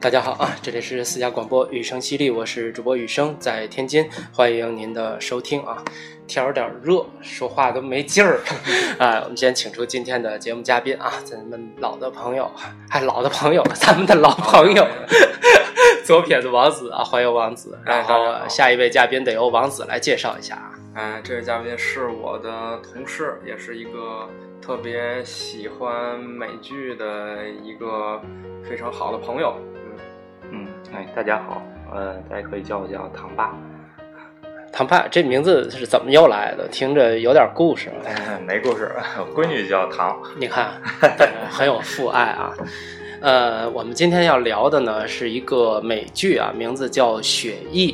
大家好啊，这里是私家广播雨声犀利，我是主播雨声，在天津，欢迎您的收听啊。天有点热，说话都没劲儿 啊。我们先请出今天的节目嘉宾啊，咱们老的朋友，还老的朋友，咱们的老朋友，左撇子王子啊，欢迎王子。然后下一位嘉宾得由王子来介绍一下啊。哎，这位嘉宾是我的同事，也是一个特别喜欢美剧的一个非常好的朋友。哎，大家好，呃，大家可以叫我叫唐爸。唐爸，这名字是怎么又来的？听着有点故事。没故事，我闺女叫唐。你看，很有父爱啊。呃，我们今天要聊的呢是一个美剧啊，名字叫《血疫》。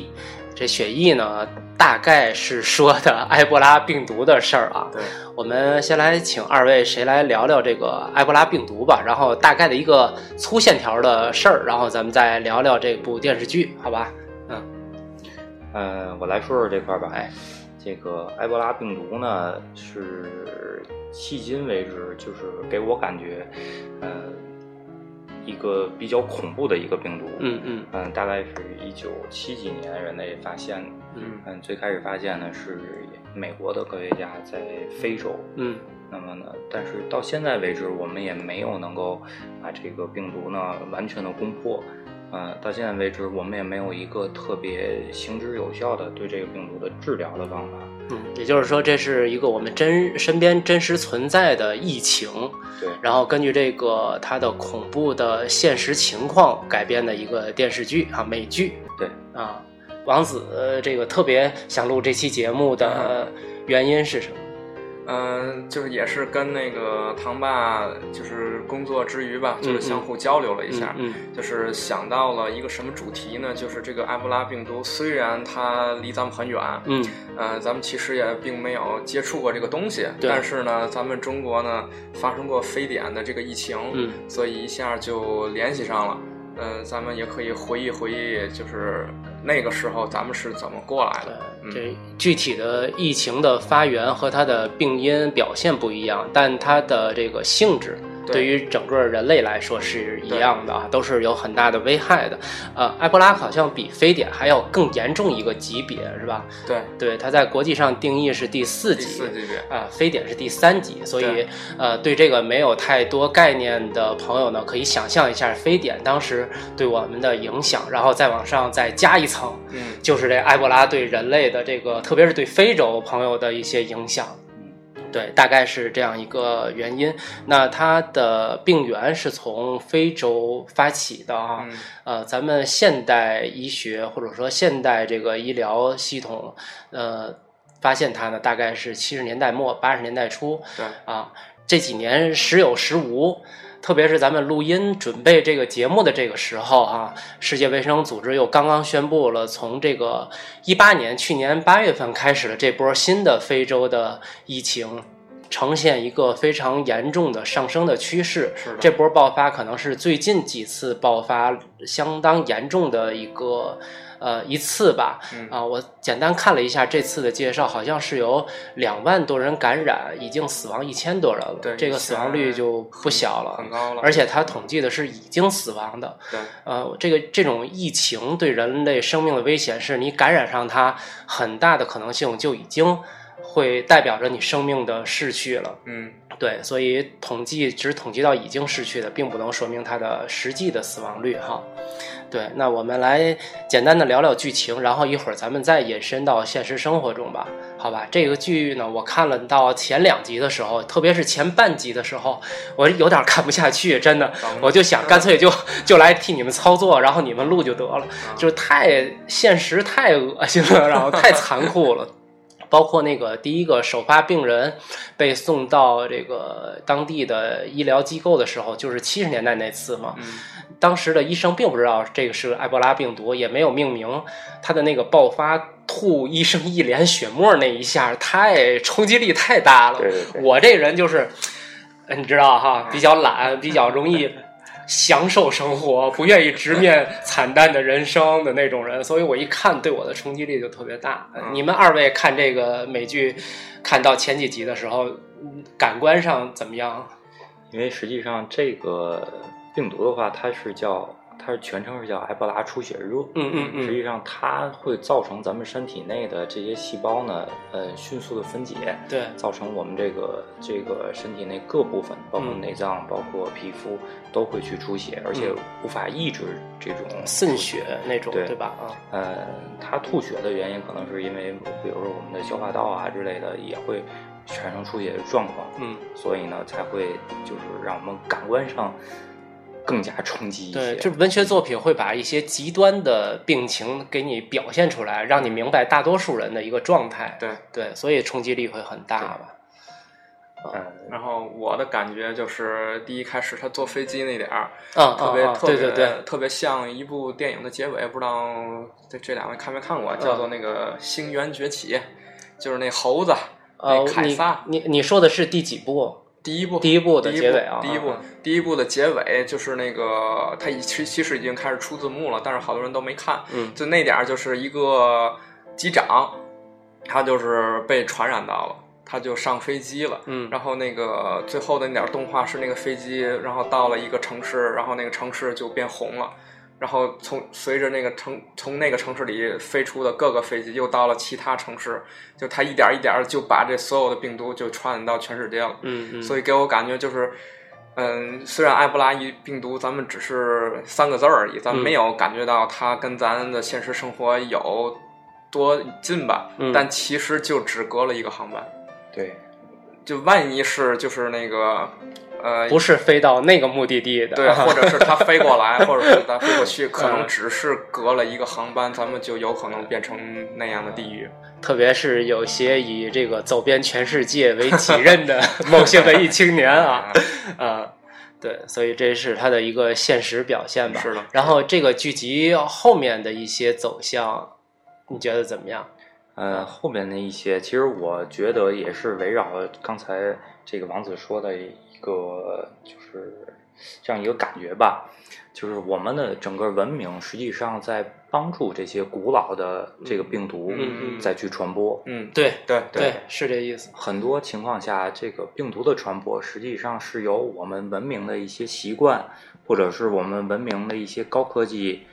这《血疫》呢，大概是说的埃博拉病毒的事儿啊。对，我们先来请二位谁来聊聊这个埃博拉病毒吧，然后大概的一个粗线条的事儿，然后咱们再聊聊这部电视剧，好吧？嗯呃，我来说说这块儿吧。哎，这个埃博拉病毒呢，是迄今为止就是给我感觉，呃，一个比较恐怖的一个病毒。嗯嗯嗯，大概是一九七几年人类发现的。嗯嗯，最开始发现呢是美国的科学家在非洲。嗯，那么呢，但是到现在为止，我们也没有能够把这个病毒呢完全的攻破。嗯，到现在为止，我们也没有一个特别行之有效的对这个病毒的治疗的方法。嗯，也就是说，这是一个我们真身边真实存在的疫情。对。然后根据这个它的恐怖的现实情况改编的一个电视剧啊，美剧。对。啊，王子这个特别想录这期节目的原因是什么？嗯，就是也是跟那个唐爸，就是工作之余吧，就是相互交流了一下，嗯，就是想到了一个什么主题呢？就是这个埃博拉病毒，虽然它离咱们很远，嗯，呃，咱们其实也并没有接触过这个东西，但是呢，咱们中国呢发生过非典的这个疫情，嗯，所以一下就联系上了。嗯，咱们也可以回忆回忆，就是那个时候咱们是怎么过来的。这具体的疫情的发源和它的病因表现不一样，但它的这个性质。对于整个人类来说是一样的啊，都是有很大的危害的。呃，埃博拉好像比非典还要更严重一个级别，是吧？对，对，它在国际上定义是第四级，四级别啊，非典是第三级。所以，呃，对这个没有太多概念的朋友呢，可以想象一下非典当时对我们的影响，然后再往上再加一层，嗯，就是这埃博拉对人类的这个，特别是对非洲朋友的一些影响。对，大概是这样一个原因。那它的病源是从非洲发起的啊。呃，咱们现代医学或者说现代这个医疗系统，呃，发现它呢，大概是七十年代末八十年代初。对啊，这几年时有时无。特别是咱们录音准备这个节目的这个时候啊，世界卫生组织又刚刚宣布了，从这个一八年去年八月份开始的这波新的非洲的疫情，呈现一个非常严重的上升的趋势。是这波爆发可能是最近几次爆发相当严重的一个。呃，一次吧，啊，我简单看了一下这次的介绍，好像是有两万多人感染，已经死亡一千多人了，对，这个死亡率就不小了，很高了。而且他统计的是已经死亡的，对，呃，这个这种疫情对人类生命的危险，是你感染上它，很大的可能性就已经会代表着你生命的逝去了，嗯。对，所以统计只统计到已经逝去的，并不能说明它的实际的死亡率哈。对，那我们来简单的聊聊剧情，然后一会儿咱们再引申到现实生活中吧，好吧？这个剧呢，我看了到前两集的时候，特别是前半集的时候，我有点看不下去，真的，我就想干脆就就来替你们操作，然后你们录就得了，就是太现实、太恶心了，然后太残酷了。包括那个第一个首发病人被送到这个当地的医疗机构的时候，就是七十年代那次嘛。当时的医生并不知道这个是埃博拉病毒，也没有命名。他的那个爆发吐医生一脸血沫那一下，太冲击力太大了。我这人就是，你知道哈，比较懒，比较容易。享受生活，不愿意直面 惨淡的人生的那种人，所以我一看，对我的冲击力就特别大。你们二位看这个美剧，看到前几集的时候，感官上怎么样？因为实际上这个病毒的话，它是叫它它是全称是叫埃博拉出血热。嗯嗯嗯。实际上它会造成咱们身体内的这些细胞呢，呃，迅速的分解，对。造成我们这个这个身体内各部分，包括嗯。内脏、包括皮肤，都会去出血，而且嗯。无法抑制这种渗血那种，对对吧？啊，呃，它吐血的原因可能是因为，比如说我们的消化道啊之类的也会产生出血的状况，嗯，所以呢才会就是让我们感官上更加冲击一些。对，这文学作品会把一些极端的病情给你表现出来，让你明白大多数人的一个状态。对，对，所以冲击力会很大吧？嗯，然后我的感觉就是，第一开始他坐飞机那点儿，嗯，嗯嗯特别特别对特别像一部电影的结尾，不知道这这两位看没看过，叫做那个《星源崛起》，就是那猴子，呃那，凯你撒。你你说的是第几部？第一部，第一部的结尾啊第一部嗯，第一部的结尾就是那个，它已其其实已经开始出字幕了，但是好多人都没看。嗯就那点儿，就是一个机长，他就是被传染到了，他就上飞机了。嗯然后那个最后的那点儿动画是那个飞机，然后到了一个城市，然后那个城市就变红了。然后从随着那个城从那个城市里飞出的各个飞机，又到了其他城市，就它一点儿一点儿就把这所有的病毒就传染到全世界了。嗯。嗯，所以给我感觉就是，嗯，虽然埃博拉疫病毒咱们只是三个字而已，咱没有感觉到它跟咱的现实生活有多近吧，嗯。但其实就只隔了一个航班，对，就万一是就是那个，呃，不是飞到那个目的地的，对，或者是它飞过来，或者是咱飞过去，可能嗯只是隔了一个航班，咱们就有可能变成那样的地狱。特别是有些以这个走遍全世界为己任的 某些文艺青年啊，啊，对，所以这是他的一个现实表现吧。是的然后这个剧集后面的一些走向，你觉得怎么样？呃，后面的一些，其实我觉得也是围绕刚才这个王子说的一个，就是这样一个感觉吧，就是我们的整个文明实际上在帮助这些古老的这个病毒再去传播。嗯，对对对，是这意思。很多情况下，这个病毒的传播实际上是由我们文明的一些习惯，或者是我们文明的一些高科技，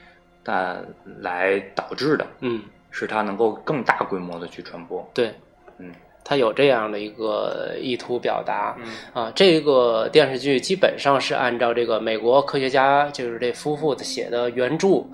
但来导致的，嗯，使它能够更大规模的去传播。对，嗯，他有这样的一个意图表达。嗯啊，这个电视剧基本上是按照这个美国科学家就是这夫妇写的原著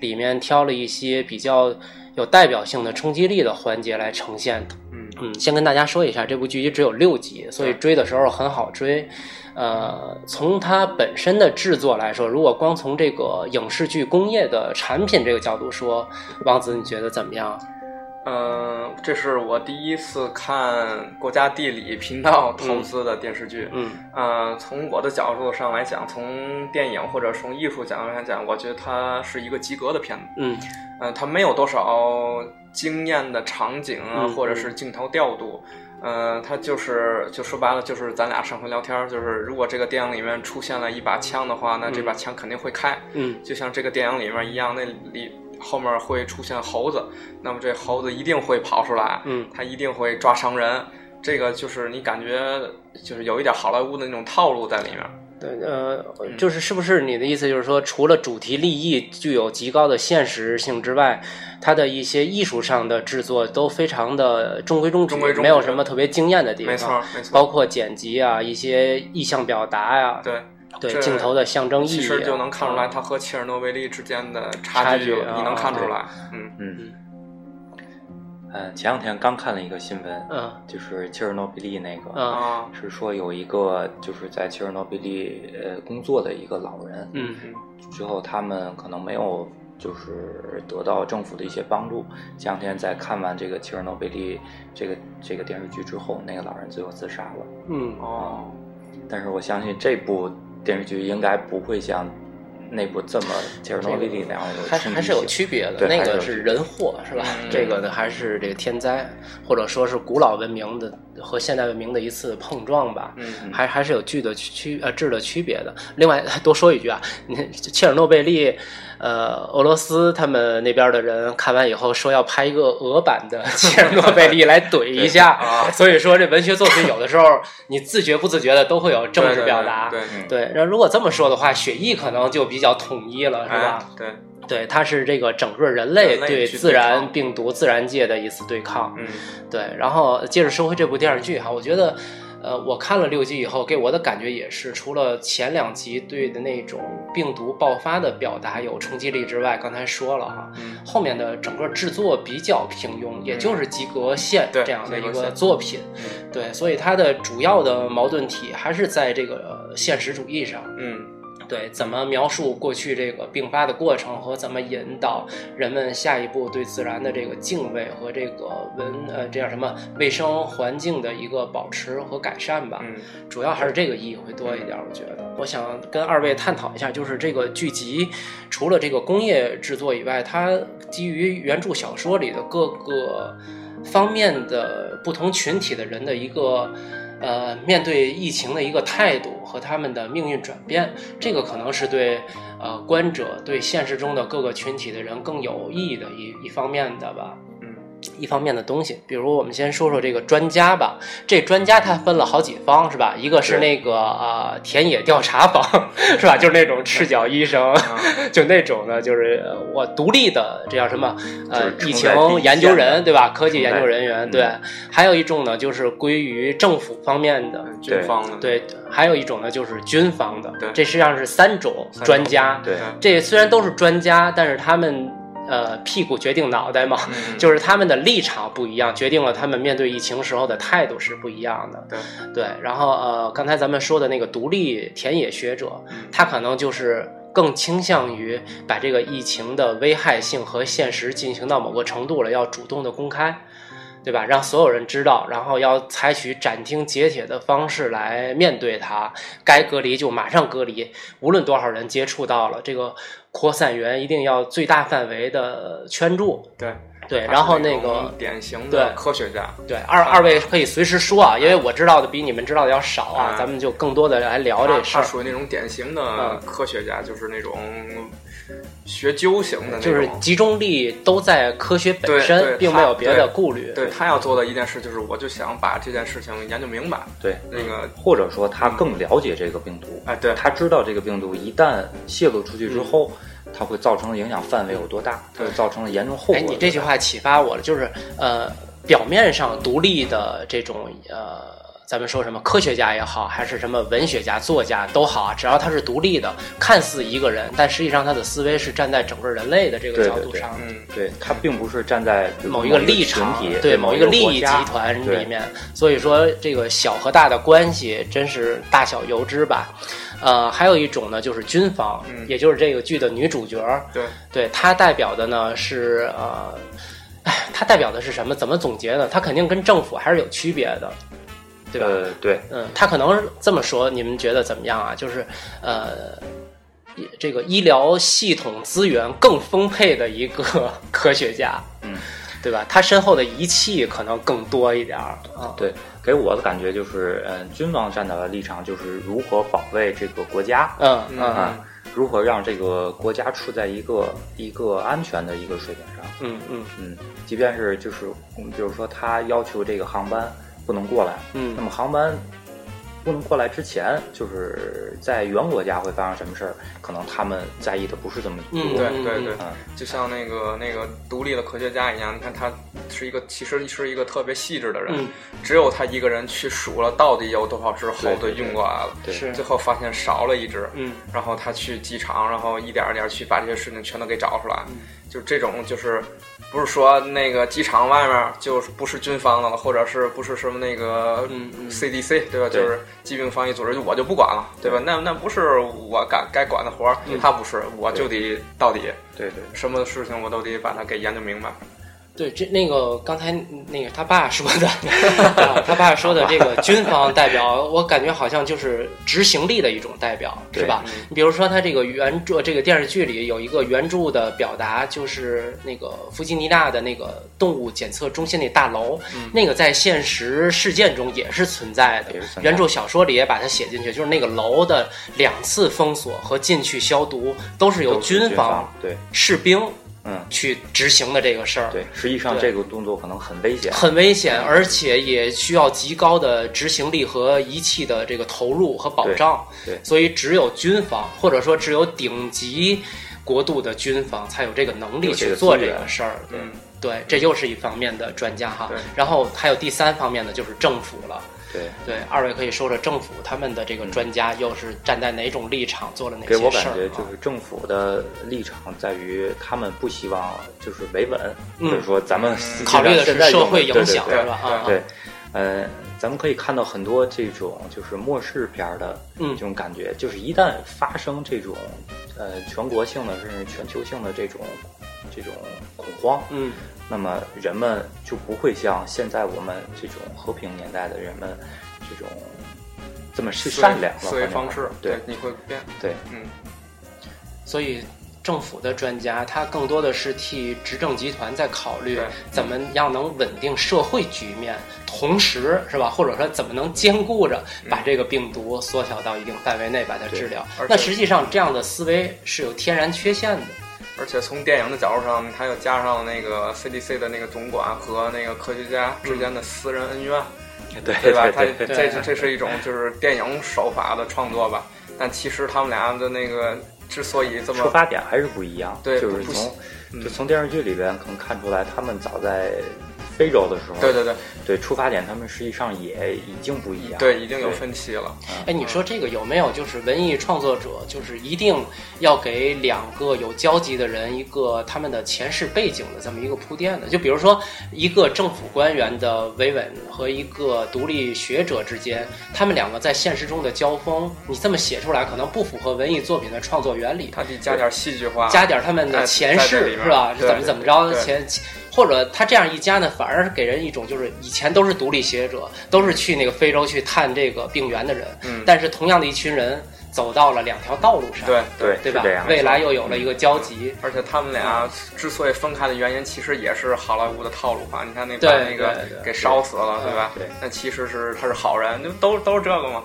里面挑了一些比较有代表性的冲击力的环节来呈现的。嗯嗯，先跟大家说一下，这部剧集只有六集，所以追的时候很好追。呃，从它本身的制作来说，如果光从这个影视剧工业的产品这个角度说，王子你觉得怎么样？嗯，这是我第一次看国家地理频道投资的电视剧。嗯呃，从我的角度上来讲，从电影或者从艺术角度来讲，我觉得它是一个及格的片子。嗯嗯、它没有多少惊艳的场景啊，嗯或者是镜头调度。嗯、它就是就说白了，就是咱俩上回聊天儿，就是如果这个电影里面出现了一把枪的话，那这把枪肯定会开。嗯就像这个电影里面一样，那里后面会出现猴子，那么这猴子一定会跑出来，嗯它一定会抓伤人。这个就是你感觉就是有一点好莱坞的那种套路在里面。对，呃，就是是不是你的意思就是说，除了主题立意具有极高的现实性之外，它的一些艺术上的制作都非常的中规中矩，中规中矩没有什么特别惊艳的地方。没错，没错，包括剪辑啊，一些意象表达呀、对对镜头的象征意义啊，其实就能看出来嗯它和切尔诺贝利之间的差差距啊你能看出来。嗯嗯，嗯，前两天刚看了一个新闻，嗯就是切尔诺贝利那个，是说有一个就是在切尔诺贝利呃工作的一个老人，嗯之后他们可能没有就是得到政府的一些帮助。前两天在看完这个切尔诺贝利这个这个电视剧之后，那个老人最后自杀了。嗯哦，但是我相信这部电视剧应该不会像那部这么切尔诺贝利那样有还还是有区别的，那个是人祸是吧？嗯这个呢还是这个天灾，或者说是古老文明的和现代文明的一次碰撞吧。嗯还还是有剧的区呃质的区别的。另外 多说一句啊，切尔诺贝利，呃，俄罗斯他们那边的人看完以后说要拍一个俄版的切尔诺贝利来怼一下，啊所以说这文学作品有的时候你自觉不自觉的都会有政治表达。对那如果这么说的话，雪艺可能就比较统一了，是吧？哎对，对，它是这个整个人类对自然病毒、自然界的一次对抗。嗯对，然后接着说回这部电视剧哈，我觉得，呃，我看了六集以后，给我的感觉也是，除了前两集对的那种病毒爆发的表达有冲击力之外，刚才说了哈，嗯后面的整个制作比较平庸，也就是及格线这样的一个作品。嗯对，所以它的主要的矛盾体还是在这个呃现实主义上。嗯对，怎么描述过去这个病发的过程和怎么引导人们下一步对自然的这个敬畏和这个文呃这样什么卫生环境的一个保持和改善吧。嗯主要还是这个意义会多一点，我觉得。我想跟二位探讨一下，就是这个剧集除了这个工业制作以外，它基于原著小说里的各个方面的不同群体的人的一个。呃，面对疫情的一个态度和他们的命运转变，这个可能是对呃观者对现实中的各个群体的人更有意义的一一方面的吧。嗯一方面的东西，比如我们先说说这个专家吧。这专家他分了好几方，是吧？一个是那个呃田野调查方，是吧？就是那种赤脚医生，啊 就那种呢，就是呃我独立的，这叫什么？呃，疫情研究人，对吧？科技研究人员，嗯对。还有一种呢，就是归于政府方面的，军方的对。还有一种呢，就是军方的，对这实际上是三种专家。对这虽然都是专家，但是他们呃屁股决定脑袋嘛，嗯就是他们的立场不一样，决定了他们面对疫情时候的态度是不一样的。对对，然后呃，刚才咱们说的那个独立田野学者，嗯他可能就是更倾向于把这个疫情的危害性和现实进行到某个程度了，要主动的公开。对吧？让所有人知道，然后要采取斩钉截铁的方式来面对它。该隔离就马上隔离，无论多少人接触到了，这个扩散源一定要最大范围的圈住。对对，然后那个典型的科学家，对二二位可以随时说啊，因为我知道的比你们知道的要少啊，嗯咱们就更多的来聊这事儿。属于那种典型的嗯科学家，就是那种学究型的那种，就是集中力都在科学本身，并没有别的顾虑。对他要做的一件事就是，我就想把这件事情研究明白。对，那个，或者说他更了解这个病毒，哎，对，他知道这个病毒一旦泄露出去之后，它会造成的影响范围有多大，它会造成的严重后果哎。你这句话启发我了，就是呃，表面上独立的这种呃，咱们说什么科学家也好，还是什么文学家、作家都好啊，只要他是独立的，看似一个人，但实际上他的思维是站在整个人类的这个角度上的。嗯，对，他并不是站在某一个个立场对某一个利益集团里面，所以说这个小和大的关系真是大小由之吧。呃，还有一种呢，就是军方，嗯也就是这个剧的女主角，对，对她代表的呢是呃，哎，她代表的是什么？怎么总结呢？她肯定跟政府还是有区别的，对吧？呃，对，嗯，她可能这么说，你们觉得怎么样啊？就是呃，这个医疗系统资源更丰沛的一个 科学家，嗯，对吧？他身后的仪器可能更多一点儿啊。对，给我的感觉就是，嗯，军方站在的立场就是如何保卫这个国家，嗯嗯嗯啊，如何让这个国家处在一个一个安全的一个水平上。嗯嗯嗯，即便是就是，嗯比如说他要求这个航班不能过来，嗯那嗯么航班不能过来之前，就是在原国家会发生什么事儿，可能他们在意的不是这么多。嗯，对嗯对对嗯嗯就像那个那个独立的科学家一样，你看他是一个其实是一个特别细致的人，嗯只有他一个人去数了到底有多少只猴子运过来了，对是最后发现少了一只，嗯然后他去机场，然后一点儿一点儿去把这些事情全都给找出来，嗯就这种就是不是说那个机场外面就是不是军方的了，或者是不是什么那个 CDC 对吧？就是疾病防疫组织，就我就不管了，对吧？那那不是我该该管的活儿，嗯他不是，我就得到底对对。什么事情我都得把它给研究明白。对，这那个刚才那个他爸说的，啊他爸说的这个军方代表，我感觉好像就是执行力的一种代表，是吧？你比如说他这个原著，这个电视剧里有一个原著的表达，就是那个弗吉尼亚的那个动物检测中心那大楼，那个在现实事件中也是存在的。原著小说里也把它写进去，就是那个楼的两次封锁和进去消毒都是由军方对士兵。嗯，去执行的这个事儿，对，实际上这个动作可能很危险，很危险，而且也需要极高的执行力和仪器的这个投入和保障。对，所以只有军方，或者说只有顶级国度的军方，才有这个能力去做这个事儿。嗯，对，这又是一方面的专家哈。然后还有第三方面的就是政府了。对。对，二位可以说说政府他们的这个专家又是站在哪种立场做了哪些事儿？给我感觉就是政府的立场在于他们不希望就是维稳，就是说咱们考虑的是社会影响，是吧？啊，对，呃，咱们可以看到很多这种就是末世片的这种感觉，就是一旦发生这种呃全国性的甚至全球性的这种这种恐慌，嗯。那么人们就不会像现在我们这种和平年代的人们这种这么去善良了。思维方式对你会变对嗯，所以政府的专家他更多的是替执政集团在考虑怎么样能稳定社会局面，同时是吧？或者说怎么能兼顾着把这个病毒缩小到一定范围内把它治疗？那实际上这样的思维是有天然缺陷的。而且从电影的角度上，他又加上那个 CDC 的那个总管和那个科学家之间的私人恩怨，对对吧？他这这是一种就是电影手法的创作吧。但其实他们俩的那个之所以这么出发点还是不一样，对，就是从就从电视剧里边可能看出来，他们早在。非洲的时候，对对对，对出发点他们实际上也已经不一样，对，已经有分歧了。哎，你说这个有没有就是文艺创作者，就是一定要给两个有交集的人一个他们的前世背景的这么一个铺垫的？就比如说一个政府官员的维稳和一个独立学者之间，他们两个在现实中的交锋，你这么写出来可能不符合文艺作品的创作原理。他得加点戏剧化，加点他们的前世是吧？是怎么怎么着前。或者他这样一加呢，反而是给人一种就是以前都是独立学者，都是去那个非洲去探这个病源的人，嗯，但是同样的一群人走到了两条道路上，对对对吧？未来又有了一个交集，而且他们俩之所以分开的原因，其实也是好莱坞的套路吧？你看那把那个给烧死了，对吧？对，那其实是他是好人，就都都是这个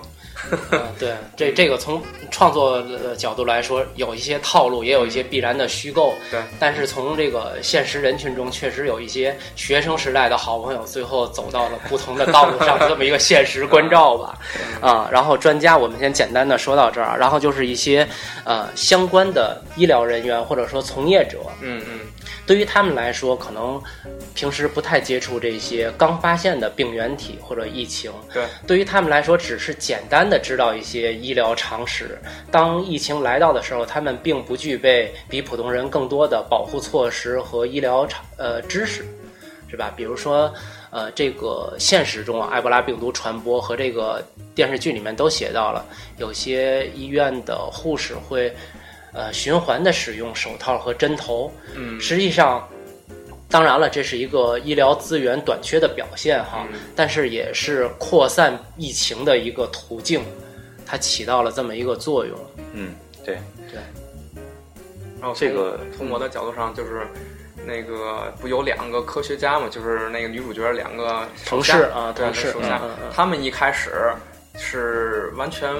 吗？对，这这个从创作的角度来说，有一些套路，也有一些必然的虚构。对，但是从这个现实人群中，确实有一些学生时代的好朋友，最后走到了不同的道路上，这么一个现实关照吧。啊，然后专家，我们先简单的说到这儿，然后就是一些呃相关的医疗人员或者说从业者。嗯嗯。对于他们来说，可能平时不太接触这些刚发现的病原体或者疫情。对，对于他们来说，只是简单的知道一些医疗常识。当疫情来到的时候，他们并不具备比普通人更多的保护措施和医疗常呃知识，是吧？比如说，呃，这个现实中啊埃博拉病毒传播和这个电视剧里面都写到了，有些医院的护士会。呃，循环的使用手套和针头，嗯，实际上，当然了，这是一个医疗资源短缺的表现哈，但是也是扩散疫情的一个途径，它起到了这么一个作用。嗯，对对。然后这个从我的角度上，就是那个不有两个科学家嘛，就是那个女主角两个同事啊，同事，手下，他们一开始。是完全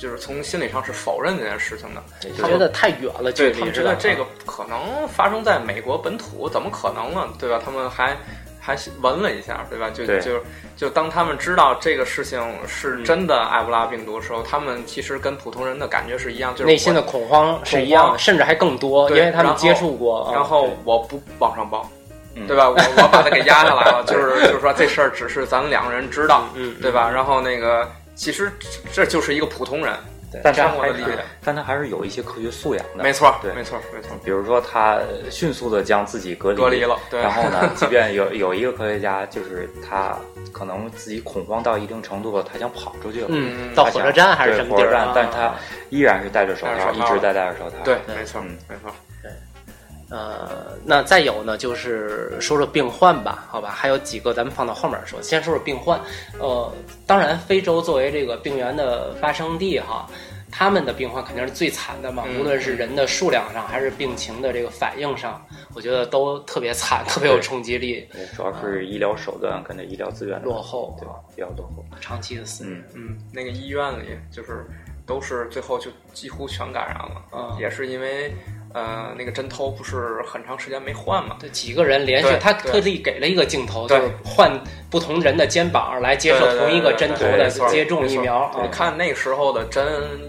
就是从心理上是否认这件事情的，他觉得太远了，对他们觉得这个可能发生在美国本土，怎么可能呢？对吧？他们还还闻了一下，对吧？就就就当他们知道这个事情是真的埃博拉病毒的时候，他们其实跟普通人的感觉是一样，就是内心的恐慌是一样，甚至还更多，因为他们接触过。然后我不往上报，对吧？我我把它给压下来了，就是就是说这事儿只是咱们两个人知道，嗯，对吧？然后那个。其实这就是一个普通人，但他还是，但他还是有一些科学素养的。没错，对，没错，没错。比如说，他迅速的将自己隔离，隔离了。对。然后呢，即便有 有一个科学家，就是他可能自己恐慌到一定程度了，他想跑出去了，嗯，到火车站还是什么地儿？但是他依然是戴着手套，一直在戴着手套。对，没错，没错。对。呃，那再有呢，就是说说病患吧，好吧，还有几个咱们放到后面说。先说说病患，呃，当然，非洲作为这个病源的发生地哈，他们的病患肯定是最惨的嘛，嗯无论是人的数量上，还是病情的这个反应上，我觉得都特别惨，特别有冲击力，对主要是医疗手段跟这医疗资源落后对吧？比较落后。长期的死嗯，嗯，那个医院里就是都是最后就几乎全感染了，嗯也是因为呃那个针头不是很长时间没换嘛，对几个人连续，他特地给了一个镜头，就对是换不同人的肩膀来接受同一个针头的接种疫苗。你啊看那时候的针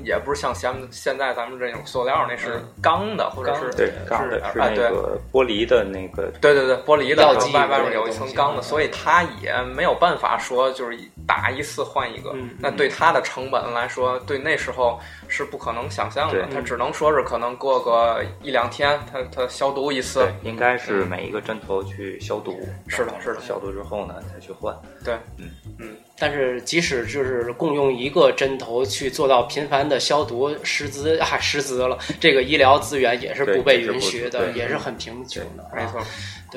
也不是像现现在咱们这种塑料，那是钢的或者是对，钢的是那哎对。个玻璃的那个，对对对，玻璃的外外面有一层钢的，所以他也没有办法说就是打一次换一个嗯。那对他的成本来说，对那时候是不可能想象的对。它只能说是可能过个一两天，它它消毒一次对。，应该是每一个针头去消毒。是的是的消毒之后呢，再去换。对，嗯嗯但是即使就是共用一个针头去做到频繁的消毒，师资啊师资了，这个医疗资源也是不被允许的，也是很贫穷的。啊没错。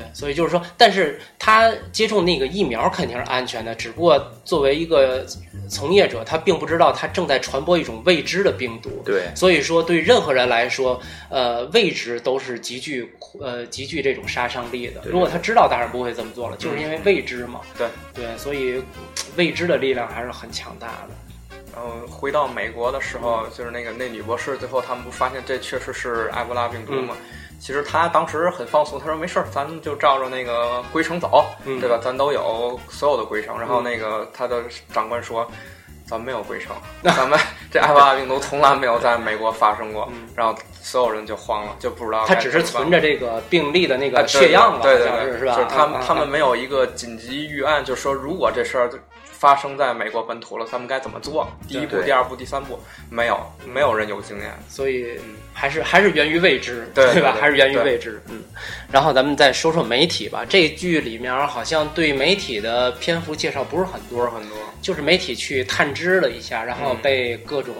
对，所以就是说，但是他接种那个疫苗肯定是安全的，只不过作为一个从业者，他并不知道他正在传播一种未知的病毒。对，所以说，对任何人来说，呃，未知都是极具呃极具这种杀伤力的。如果他知道，当然不会这么做了，就是因为未知嘛。对对，所以未知的力量还是很强大的。然后回到美国的时候，就是那个那女博士，最后他们不发现这确实是埃博拉病毒吗？其实他当时很放松，他说没事儿，咱们就照着那个规程走，嗯对吧？咱都有所有的规程。然后那个他的长官说，咱没有规程，咱们 这埃博拉病毒从来没有在美国发生过。然后所有人就慌了，就不知道他只是存着这个病例的那哎个血样了，对对是是吧？就是他们他们没有一个紧急预案，就是说如果这事儿发生在美国本土了，咱们该怎么做？第一步、第二步、第三步，没有，没有人有经验。所以还是还是源于未知，对吧？对对还是源于未知。嗯，然后咱们再说说媒体吧。这剧里面好像对媒体的篇幅介绍不是很多，很多，就是媒体去探知了一下，然后嗯被各种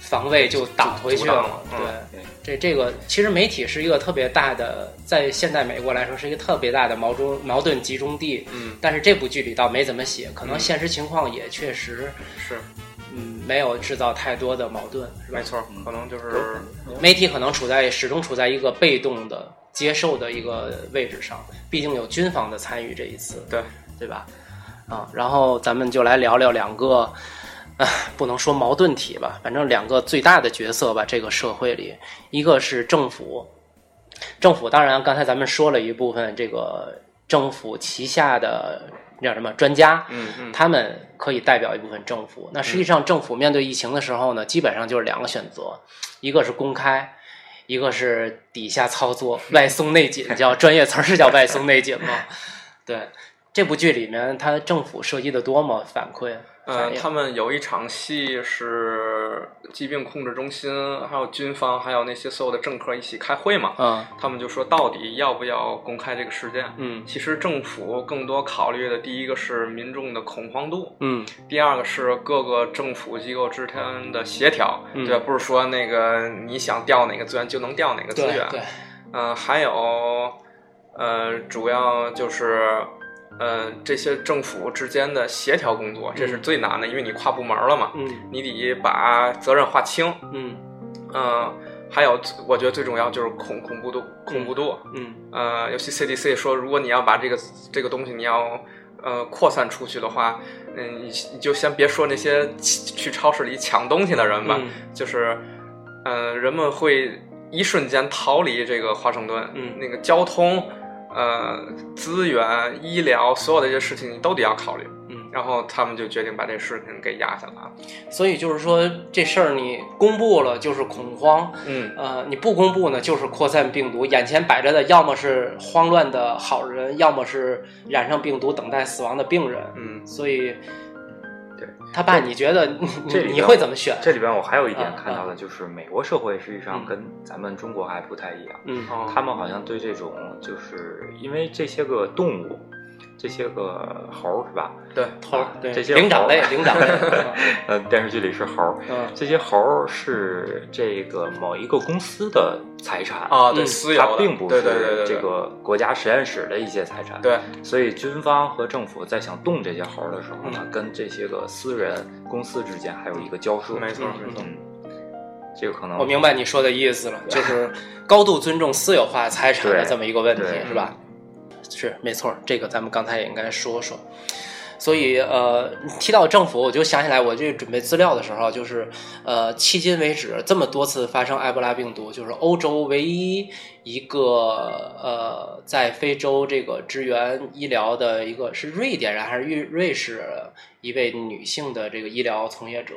防卫就挡回去了阻挡了。嗯对，这这个其实媒体是一个特别大的，在现代美国来说是一个特别大的矛盾矛盾集中地。嗯，但是这部剧里倒没怎么写，可能嗯现实情况也确实，是嗯，没有制造太多的矛盾，是吧没？错，可能就是媒体可能处在始终处在一个被动的接受的一个位置上，毕竟有军方的参与这一次，对对吧？啊，然后咱们就来聊聊两个，啊，不能说矛盾体吧，反正两个最大的角色吧，这个社会里，一个是政府，政府当然刚才咱们说了一部分这个政府旗下的叫什么专家，嗯嗯，他们可以代表一部分政府。那实际上，政府面对疫情的时候呢，基本上就是两个选择，一个是公开，一个是底下操作，外松内紧，叫专业词儿是叫外松内紧吗？对，这部剧里面，它政府涉及的多吗？反馈？呃，反应他们有一场戏是疾病控制中心，还有军方，还有那些所有的政客一起开会嘛。嗯他们就说到底要不要公开这个事件？嗯其实政府更多考虑的第一个是民众的恐慌度，嗯第二个是各个政府机构之间的协调，嗯对？不是说那个你想调哪个资源就能调哪个资源。对对，嗯、还有，呃，主要就是，呃，这些政府之间的协调工作，这是最难的，因为你跨部门了嘛，嗯你得把责任划清。嗯嗯、还有，我觉得最重要就是恐恐怖度，恐怖度。嗯呃，尤其 CDC 说，如果你要把这个这个东西你要呃扩散出去的话，嗯，你你就先别说那些去超市里抢东西的人吧，嗯就是，呃，人们会一瞬间逃离这个华盛顿，嗯那个交通、呃资源、医疗所有的这些事情你都得要考虑，嗯。然后他们就决定把这事情给压下来了。所以就是说，这事儿你公布了就是恐慌，嗯呃，你不公布呢，就是扩散病毒。眼前摆着的，要么是慌乱的好人，要么是染上病毒等待死亡的病人。嗯所以，对他爸，你觉得你你你这里边会怎么选？这里边我还有一点啊看到的，就是美国社会实际上嗯。跟咱们中国还不太一样，嗯。哦。他们好像对这种就是因为这些个动物，这些个猴儿是吧？对，头儿对这些灵长类，灵长类，呃，电视剧里是猴儿，嗯这些猴儿是这个某一个公司的财产啊，对，嗯私有的，它并不是这个国家实验室的一些财产。对，所以军方和政府在想动这些猴儿的时候呢，嗯跟这些个私人公司之间还有一个交涉。没错嗯没错，嗯，这个可能我明白你说的意思了，就是高度尊重私有化财产的这么一个问题，是吧？是没错，这个咱们刚才也应该说说。所以，呃，提到政府，我就想起来，我这准备资料的时候，就是，呃，迄今为止这么多次发生埃博拉病毒，就是欧洲唯一一个，呃，在非洲这个支援医疗的一个是瑞典人还是瑞瑞士一位女性的这个医疗从业者，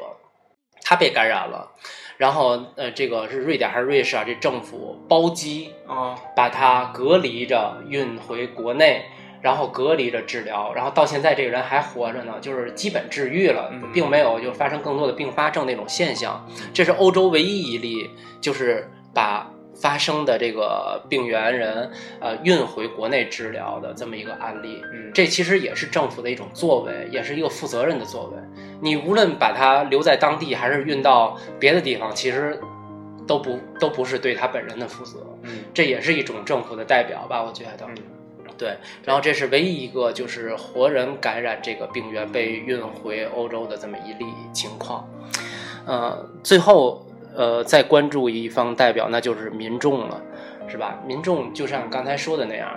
她被感染了，然后，呃，这个是瑞典还是瑞士啊？这政府包机啊，把它隔离着运回国内，然后隔离着治疗，然后到现在这个人还活着呢，就是基本治愈了，嗯并没有就发生更多的并发症那种现象。这是欧洲唯一一例，就是把发生的这个病原人呃运回国内治疗的这么一个案例。嗯，这其实也是政府的一种作为，也是一个负责任的作为。你无论把它留在当地，还是运到别的地方，其实都不都不是对他本人的负责。嗯这也是一种政府的代表吧，我觉得。嗯对，然后这是唯一一个就是活人感染这个病源被运回欧洲的这么一例情况。呃，最后呃再关注一方代表，那就是民众了，是吧？民众就像刚才说的那样，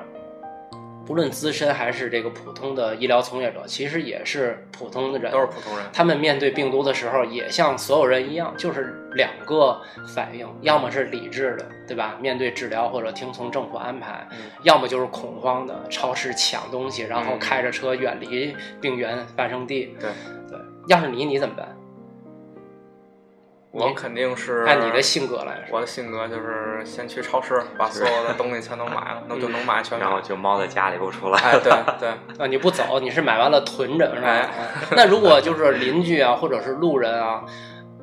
不论资深还是这个普通的医疗从业者，其实也是普通的人，都是普通人，他们面对病毒的时候，也像所有人一样，就是两个反应，要么是理智的，对吧？面对治疗或者听从政府安排，嗯要么就是恐慌的，超市抢东西，然后嗯开着车远离病源发生地。对对，要是你，你怎么办？我肯定是按你的性格来说，我的性格就是先去超市把所有的东西全都买了，那就能买全买然后就猫在家里不出来。哎，对对，啊，你不走，你是买完了囤着，是吧？那如果就是邻居啊，或者是路人啊，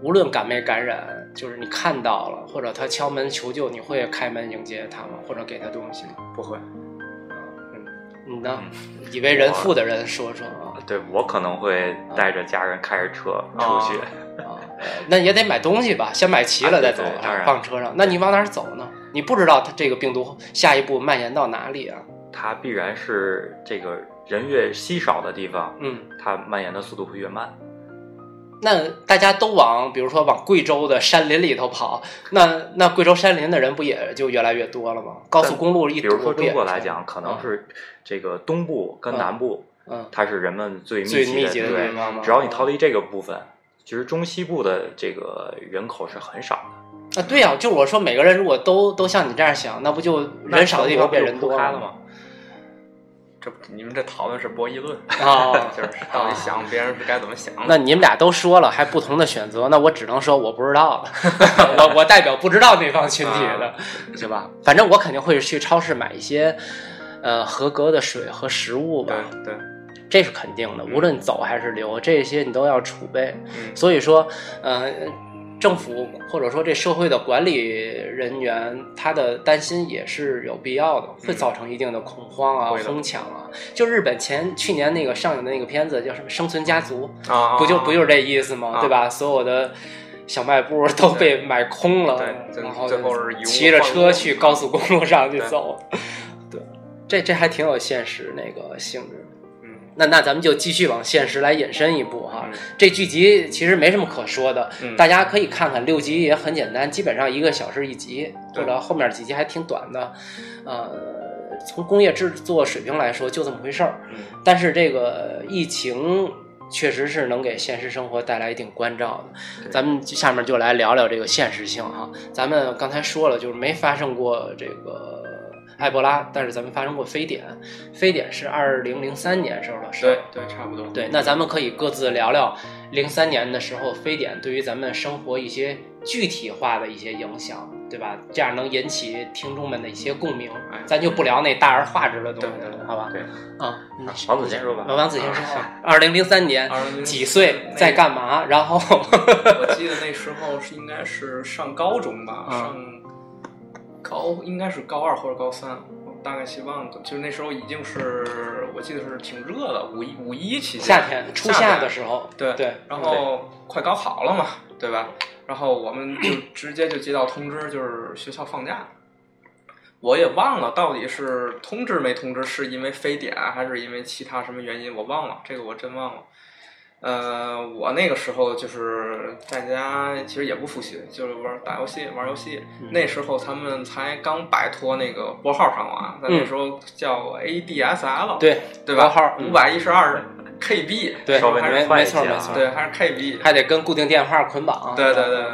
无论感没感染，就是你看到了，或者他敲门求救，你会开门迎接他吗？或者给他东西吗？不会，你呢？以为人父的人说说啊对我可能会带着家人开着车出去，啊，呃那也得买东西吧，先买齐了再走当然放车上。那你往哪儿走呢？你不知道它这个病毒下一步蔓延到哪里啊？它必然是这个人越稀少的地方，嗯，它蔓延的速度会越慢。那大家都往，比如说往贵州的山林里头跑，那那贵州山林的人不也就越来越多了吗？高速公路一堵，比如说不也是中国来讲，可能是这个东部跟南部，嗯它是人们最最密集的对地方吗只要你逃离这个部分，其实中西部的这个人口是很少的。啊，对呀、就我说每个人如果都都像你这样想，那不就人少的地方变人多了吗？这你们这讨论是博弈论，啊 就是到底想别人是该怎么想的。那你们俩都说了，还不同的选择，那我只能说我不知道了，我我代表不知道那方群体的，行吧？反正我肯定会去超市买一些，呃，合格的水和食物吧对，对，这是肯定的。无论走还是留，这些你都要储备。嗯，所以说，呃，政府或者说这社会的管理人员，他的担心也是有必要的，会造成一定的恐慌啊、疯抢啊。就日本前去年那个上映的那个片子叫什么《生存家族》，啊，不就不就是这意思吗？啊对吧？所有的小卖部都被买空了，然后骑着车去高速公路上去走。对，这这还挺有现实那个性质的。嗯那那咱们就继续往现实来引申一步哈。嗯这剧集其实没什么可说的，嗯大家可以看看六集也很简单，基本上一个小时一集，或对者后面几集还挺短的。呃，从工业制作水平来说就这么回事儿。嗯但是这个疫情确实是能给现实生活带来一定关照的。咱们下面就来聊聊这个现实性哈。咱们刚才说了，就是没发生过这个埃博拉，但是咱们发生过非典。非典是二零零三年时候的事儿对。对，差不多。对，那咱们可以各自聊聊零三年的时候非典对于咱们生活一些具体化的一些影响，对吧？这样能引起听众们的一些共鸣哎。咱就不聊那大而化之的东西了，好吧？对，啊，嗯王子先说吧。王子先说，二零零三年2003几岁在干嘛？然后我记得那时候是应该是上高中吧，嗯上高应该是高二或者高三，我大概希望就是那时候已经是我记得是挺热的，五一五一期间，夏天初夏的时候，对对，然后快高考了嘛，对吧？然后我们就直接就接到通知，就是学校放假。我也忘了到底是通知没通知，是因为非典还是因为其他什么原因，我忘了，这个我真忘了。呃，我那个时候就是在家，其实也不复习，就是玩打游戏，玩游戏。那时候他们才刚摆脱那个拨号上网，在那时候叫 ADSL，对对吧？号五百一十二 KB，对，还是没没错没错，对，还是 KB，还得跟固定电话捆绑。对对对对，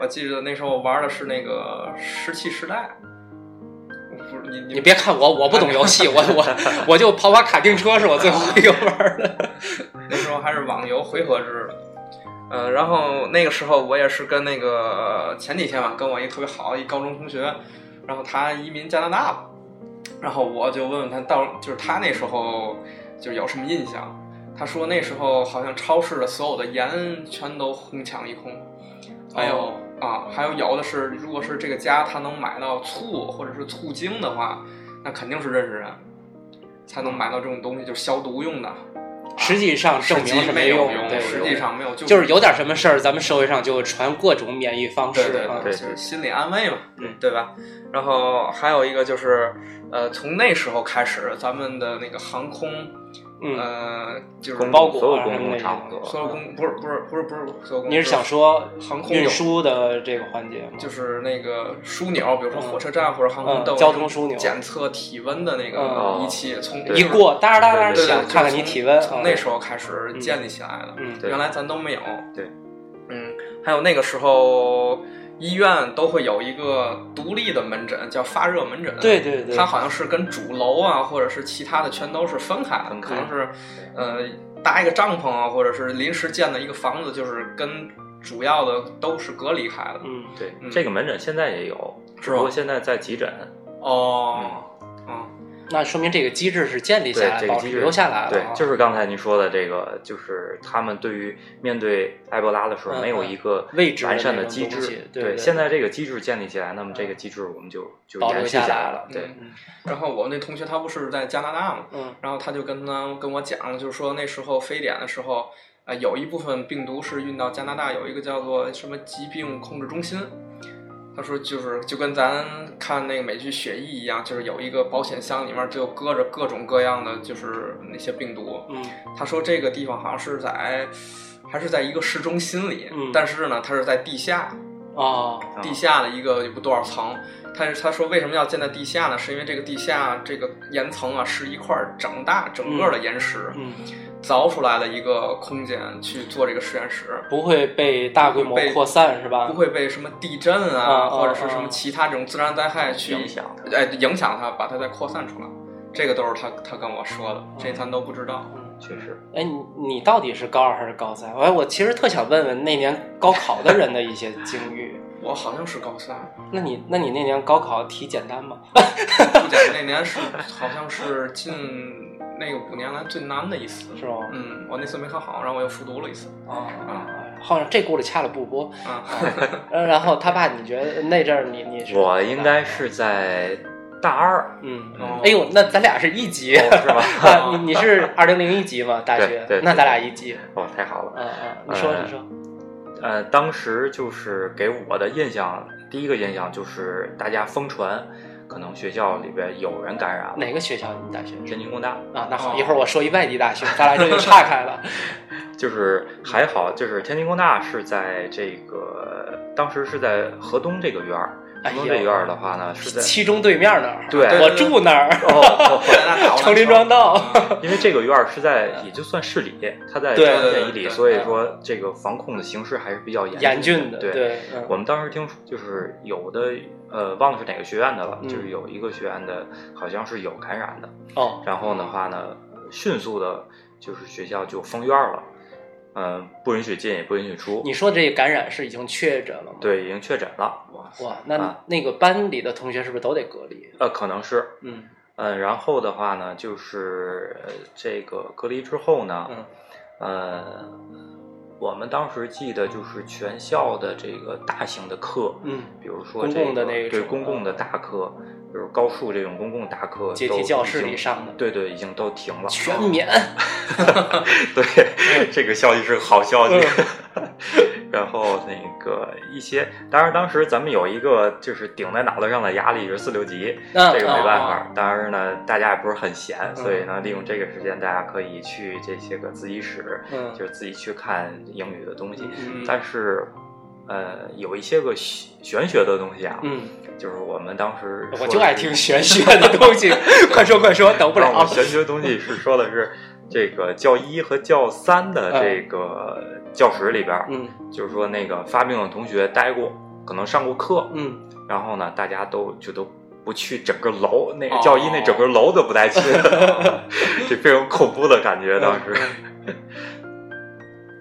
我记得那时候玩的是那个石器时代。你你别看我，我不懂游戏，我我我就跑跑卡丁车是我最后一个玩的。那时候还是网游回合制，呃，然后那个时候我也是跟那个前几天吧，跟我一个特别好的一高中同学，然后他移民加拿大了，然后我就问问他到就是他那时候就有什么印象，他说那时候好像超市的所有的盐全都哄抢一空，还有。啊，还有有的是，如果是这个家他能买到醋或者是醋精的话，那肯定是认识人，才能买到这种东西，就消毒用的。实际上证明是没有用，对，实际上没有，就是有点什么事儿，咱们社会上就传各种免疫方式，对对对，就是心理安慰嘛，嗯，对吧？然后还有一个就是，呃，从那时候开始，咱们的那个航空。呃，就是包裹所有公共场合，所有公不是不是不是不是所有公。你是想说航空运输的这个环节吗？就是那个枢纽，比如说火车站或者航空都交通枢纽检测体温的那个仪器，从一过哒哒哒响，看看你体温。从那时候开始建立起来的，嗯，原来咱都没有。对，嗯，还有那个时候。医院都会有一个独立的门诊，叫发热门诊。对对对，它好像是跟主楼啊，或者是其他的全都是分开的，可能是呃搭一个帐篷啊，或者是临时建的一个房子，就是跟主要的都是隔离开的。嗯，对，这个门诊现在也有，只不过现在在急诊。哦，嗯。那说明这个机制是建立下来、保留下来了。对，就是刚才您说的这个，就是他们对于面对埃博拉的时候没有一个完善的机制。对，现在这个机制建立起来，那么这个机制我们就就延续下来了。对。然后我那同学他不是在加拿大嘛，嗯，然后他就跟他跟我讲，就是说那时候非典的时候，啊，有一部分病毒是运到加拿大，有一个叫做什么疾病控制中心。他说：“就是就跟咱看那个美剧《血疫》一样，就是有一个保险箱里面就搁着各种各样的就是那些病毒。嗯，他说这个地方好像是在还是在一个市中心里，但是呢，它是在地下啊，地下的一个也不多少层。他他说为什么要建在地下呢？是因为这个地下这个岩层啊是一块整大整个的岩石。嗯。”凿出来的一个空间去做这个实验室，不会被大规模扩散是吧？不会被什么地震啊，或者是什么其他这种自然灾害去影响，哎，影响它，把它再扩散出来。这个都是他他跟我说的，这咱都不知道。嗯，确实。哎，你你到底是高二还是高三？哎，我其实特想问问那年高考的人的一些境遇。我好像是高三。那你那你那年高考题简单吗？不简单，那年是好像是近。那个五年来最难的一次是吧？嗯，我那次没考好，然后我又复读了一次。啊啊！好像这故事掐了不播。啊。然后他爸，你觉得那阵儿你你？我应该是在大二。嗯。哎呦，那咱俩是一级是吧？啊，你你是二零零一级吗？大学？对。那咱俩一级。哦，太好了。嗯嗯，你说你说。呃，当时就是给我的印象，第一个印象就是大家疯传。可能学校里边有人感染了。哪个学校？你大学？天津工大啊。那好，一会儿我说一外地大学，咱俩这就岔开了。就是还好，就是天津工大是在这个当时是在河东这个院儿。这院儿的话呢，是在七中对面那儿。对，我住那儿。城林庄道。因为这个院儿是在也就算市里，它在中央线以里，所以说这个防控的形势还是比较严峻的。对，我们当时听说就是有的。呃，忘了是哪个学院的了，就是有一个学院的，好像是有感染的哦。然后的话呢，迅速的，就是学校就封院了，嗯，不允许进，也不允许出。你说这个感染是已经确诊了吗？对，已经确诊了。哇，那那个班里的同学是不是都得隔离？呃，可能是。嗯嗯，然后的话呢，就是这个隔离之后呢，嗯，呃。我们当时记得就是全校的这个大型的课，嗯，比如说公这个共的那种对公共的大课，比如高数这种公共大课，阶梯都教室里上的对对，已经都停了，全免。对，这个消息是个好消息。嗯 然后那个一些，当然当时咱们有一个就是顶在脑袋上的压力是四六级，嗯这个没办哦法。当然呢，大家也不是很闲，嗯所以呢，利用这个时间，大家可以去这些个自习室，嗯就是自己去看英语的东西。嗯但是，呃，有一些个玄玄学的东西啊，嗯，就是我们当时我就爱听玄学的东西，快说快说，等不了。玄学东西是说的是这个教一和教三的嗯这个教室里边，嗯就是说那个发病的同学待过，可能上过课，嗯，然后呢，大家都就都不去整个楼，那个哦教一那整个楼都不带去的，这非常恐怖的感觉。当时，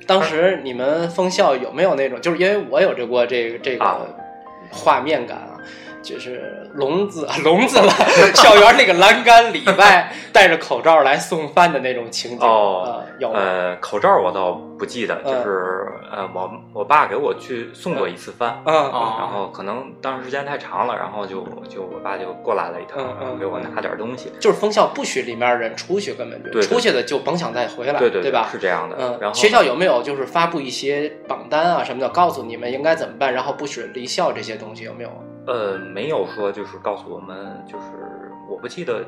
当时你们封校有没有那种？就是因为我有这过这个这啊个画面感啊，就是笼子笼子了，校园那个栏杆里外戴着口罩来送饭的那种情景，有吗？呃，口罩我倒不记得，嗯就是呃，我我爸给我去送过一次饭。然后可能当时时间太长了，然后就就我爸就过来了一趟，嗯嗯然后给我拿点东西。就是封校不许里面人出去，根本就对对出去的就甭想再回来，对对吧？是这样的。嗯，然后学校有没有就是发布一些榜单啊什么的，告诉你们应该怎么办，然后不许离校这些东西有没有？呃，没有说就是告诉我们，就是我不记得，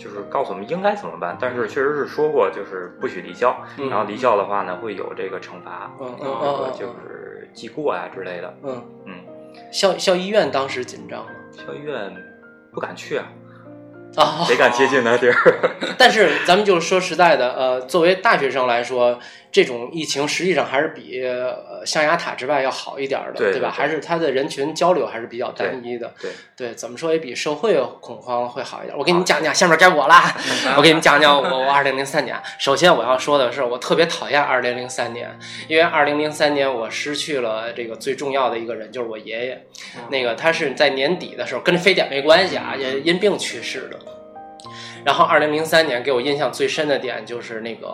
就是告诉我们应该怎么办，但是确实是说过，就是不许离校，嗯然后离校的话呢，会有这个惩罚，就是记过呀之类的。嗯，嗯，校校医院当时紧张吗？校医院不敢去啊，啊，谁敢接近那地儿？但是咱们就说实在的，呃，作为大学生来说，这种疫情实际上还是比呃象牙塔之外要好一点的，吧？对对对还是它的人群交流还是比较单一的。对对，怎么说也比社会恐慌会好一点。我给你们讲讲，下面该我啦。我给你们讲讲我我二零零三年。首先我要说的是，我特别讨厌二零零三年，因为二零零三年我失去了这个最重要的一个人，就是我爷爷。那个他是在年底的时候，跟非典没关系啊，也因病去世的。然后，二零零三年给我印象最深的点就是那个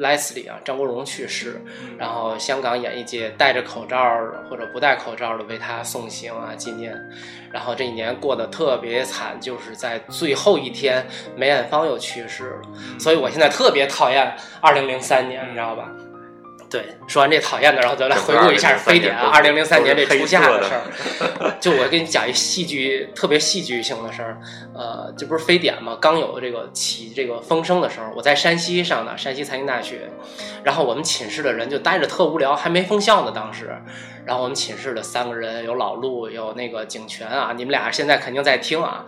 呃莱斯利啊，张国荣去世，然后香港演艺界戴着口罩或者不戴口罩的为他送行啊纪念。然后这一年过得特别惨，就是在最后一天梅艳芳又去世了，所以我现在特别讨厌二零零三年，你知道吧？对，说完这讨厌的，然后咱来回顾一下非典啊，二零零三年这初夏的事儿。就我给你讲一戏剧特别戏剧性的事儿，呃，这不是非典嘛？刚有这个起这个风声的时候，我在山西上的山西财经大学，然后我们寝室的人就待着特无聊，还没封校呢当时，然后我们寝室的三个人有老陆，有那个景泉啊，你们俩现在肯定在听啊，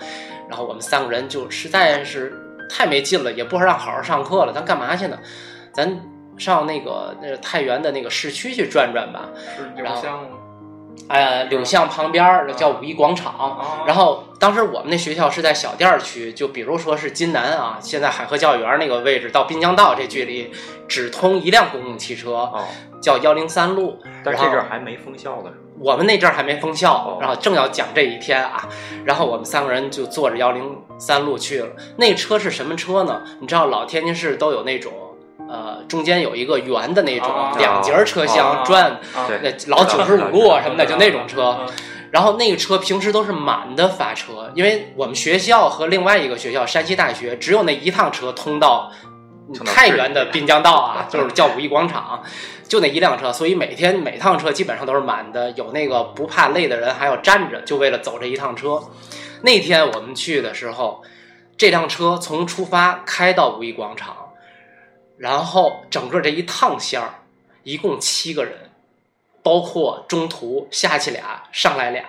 然后我们三个人就实在是太没劲了，也不让好好上课了，咱干嘛去呢？咱上那个那个太原的那个市区去转转吧，是柳巷吗？呃，柳巷旁边儿叫五一广场。哦然后当时我们那学校是在小店儿区，就比如说是金南啊，现在海河教育园那个位置到滨江道这距离，只通一辆公共汽车，哦，叫幺零三路。但然后这阵儿还没封校呢。我们那阵儿还没封校哦，然后正要讲这一天啊，然后我们三个人就坐着幺零三路去了。那车是什么车呢？你知道老天津市都有那种。呃，中间有一个圆的那种、哦两节儿车厢哦转，那老九十五路啊 什么的，就那种车。啊然后那个车平时都是满的发车，因为我们学校和另外一个学校山西大学只有那一趟车通到通到太原的滨江道啊，就是叫五一广场，就那一辆车，所以每天每趟车基本上都是满的。有那个不怕累的人还要站着，就为了走这一趟车。那天我们去的时候，这辆车从出发开到五一广场，然后整个这一趟线儿一共七个人。包括中途下去俩，上来俩，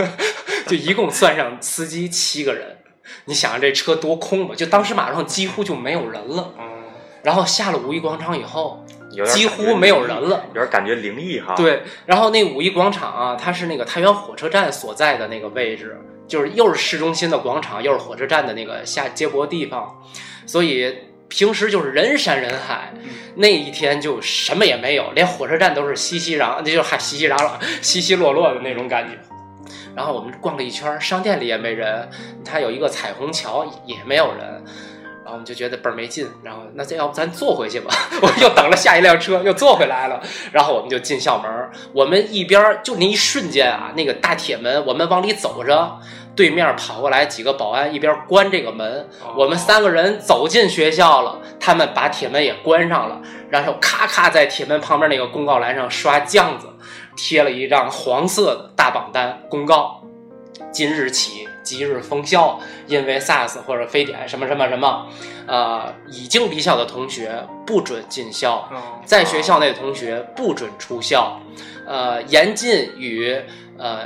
就一共算上司机七个人。你想想这车多空吧？就当时马路上几乎就没有人了。嗯然后下了五一广场以后，几乎没有人了。有点感觉灵异哈。，对，然后那五一广场啊，它是那个太原火车站所在的那个位置，就是又是市中心的广场，又是火车站的那个下接驳地方，所以平时就是人山人海。那一天就什么也没有，连火车站都是熙熙攘，那就是还熙熙攘攘、稀稀落落的那种感觉。然后我们逛了一圈，商店里也没人，它有一个彩虹桥也没有人。然后我们就觉得倍儿没劲，然后那这要不咱坐回去吧？我又等了下一辆车，又坐回来了，然后我们就进校门。我们一边儿就那一瞬间啊，那个大铁门，我们往里走着，对面跑过来几个保安，一边关这个门。我们三个人走进学校了，他们把铁门也关上了，然后咔咔在铁门旁边那个公告栏上刷酱子，贴了一张黄色的大榜单公告，今日起即日封校，因为 SARS 或者非典什么什么什么，呃，已经离校的同学不准进校，哦在学校内的同学不准出校，呃，严禁与呃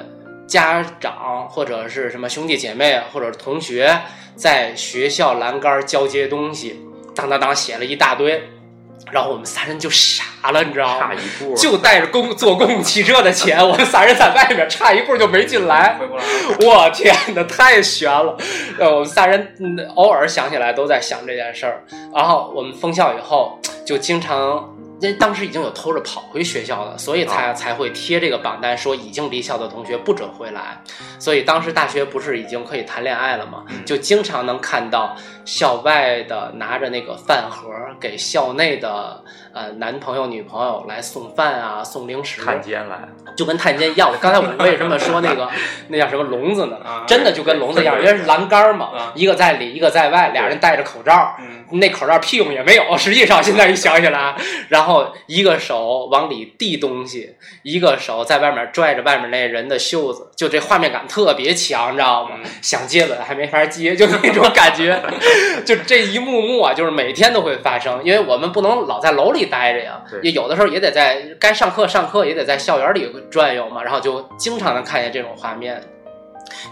家长或者是什么兄弟姐妹或者是同学在学校栏杆交接东西，当当当写了一大堆，然后我们仨人就傻了，你知道吗差？一步，就带着公坐公共汽车的钱，我们仨人在外面差一步就没进来。我天哪，太悬了！呃，我们仨人嗯偶尔想起来都在想这件事儿。然后我们封校以后，就经常，那当时已经有偷着跑回学校的，所以才、啊才会贴这个榜单，说已经离校的同学不准回来。所以当时大学不是已经可以谈恋爱了吗？嗯就经常能看到校外的拿着那个饭盒给校内的呃男朋友、女朋友来送饭啊、送零食。探监来，就跟探监一样。我刚才我为什么说那个 那叫什么笼子呢啊？真的就跟笼子一样，因为是栏杆嘛啊，一个在里，一个在外，俩人戴着口罩。嗯那口罩屁用也没有，实际上现在一想起来，然后一个手往里递东西，一个手在外面拽着外面那人的袖子，就这画面感特别强，你知道吗？嗯想接吻还没法接，就那种感觉，就这一幕幕啊，就是每天都会发生，因为我们不能老在楼里待着呀，也有的时候也得在该上课上课，也得在校园里转悠嘛，然后就经常能看见这种画面。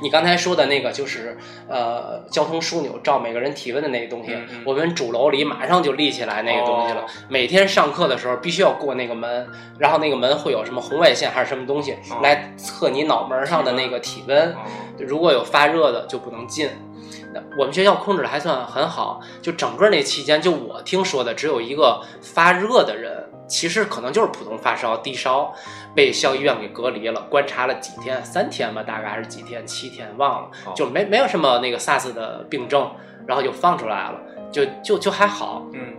你刚才说的那个就是呃交通枢纽照每个人体温的那个东西，我们主楼里马上就立起来那个东西了。哦每天上课的时候必须要过那个门，然后那个门会有什么红外线还是什么东西、哦来测你脑门上的那个体温。哦如果有发热的就不能进。那我们学校控制的还算很好，就整个那期间，就我听说的只有一个发热的人，其实可能就是普通发烧、低烧，被校医院给隔离了，观察了几天，三天吧，大概还是几天，七天忘了，哦就没没有什么那个 SARS 的病症，然后就放出来了，就就就还好。嗯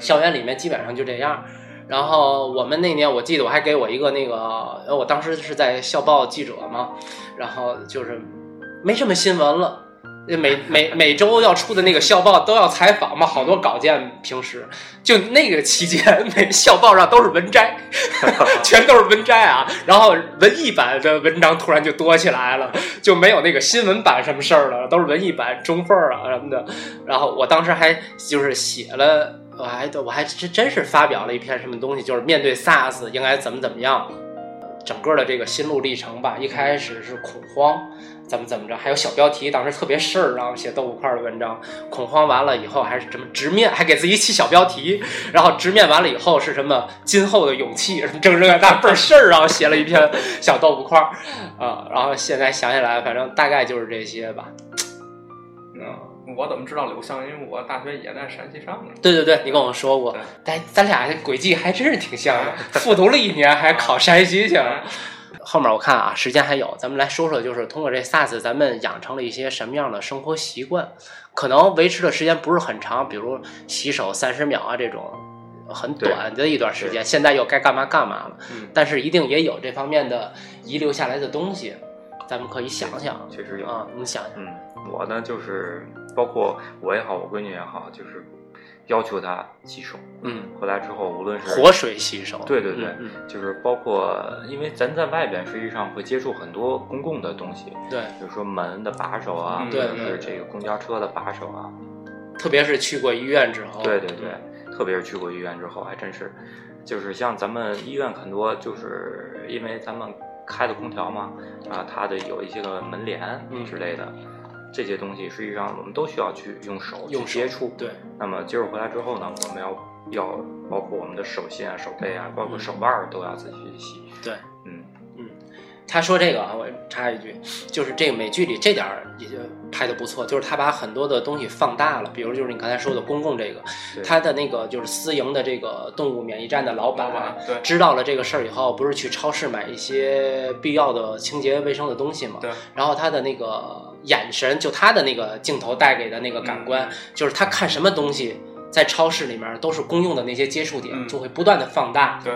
校园里面基本上就这样。然后我们那年我记得我还给我一个那个，呃我当时是在校报记者嘛，然后就是没什么新闻了。每每每周要出的那个校报都要采访嘛，好多稿件。平时就那个期间，每校报上都是文摘，全都是文摘啊。然后文艺版的文章突然就多起来了，就没有那个新闻版什么事儿了，都是文艺版中分儿啊什么的。然后我当时还就是写了，我还我还真真是发表了一篇什么东西，就是面对 SARS 应该怎么怎么样，整个的这个心路历程吧。一开始是恐慌，怎么怎么着，还有小标题，当时特别事儿，然后写豆腐块儿的文章。恐慌完了以后还是什么直面，还给自己起小标题，然后直面完了以后是什么今后的勇气，什么正正啊大倍儿事儿，然后写了一篇小豆腐块儿啊。然后现在想起来，反正大概就是这些吧。嗯，我怎么知道柳巷？因为我大学也在山西上的。对对对，你跟我说过对，咱咱俩这轨迹还真是挺像的，复读了一年还考山西去了。后面我看啊，时间还有，咱们来说说，就是通过这 SARS，咱们养成了一些什么样的生活习惯？可能维持的时间不是很长，比如洗手三十秒啊这种很短的一段时间，现在又该干嘛干嘛了。嗯但是一定也有这方面的遗留下来的东西，咱们可以想想确实有。啊，你想想，嗯，我呢就是包括我也好，我闺女也好，就是要求他洗手。嗯，回来之后，无论是活水洗手，对对对嗯嗯就是包括，因为咱在外边实际上会接触很多公共的东西，对。比如说门的把手啊，嗯或者是这个公交车的把手啊，特别是去过医院之后，对对对，特别是去过医院之后，还真是，就是像咱们医院很多，就是因为咱们开的空调嘛，啊，它的有一些个门帘嗯之类的。这些东西实际上我们都需要去用手去接触。对，那么接触回来之后呢，我们要要包括我们的手心啊、手背啊，包括手腕儿都要自己去洗。对，嗯，他说这个啊，我插一句，就是这个美剧里这点儿也就拍的不错，就是他把很多的东西放大了，比如就是你刚才说的公共这个，他的那个就是私营的这个动物免疫站的老板，老板对知道了这个事儿以后，不是去超市买一些必要的清洁卫生的东西嘛？对，然后他的那个眼神，就他的那个镜头带给的那个感官，嗯就是他看什么东西，在超市里面都是公用的那些接触点，嗯就会不断的放大，对，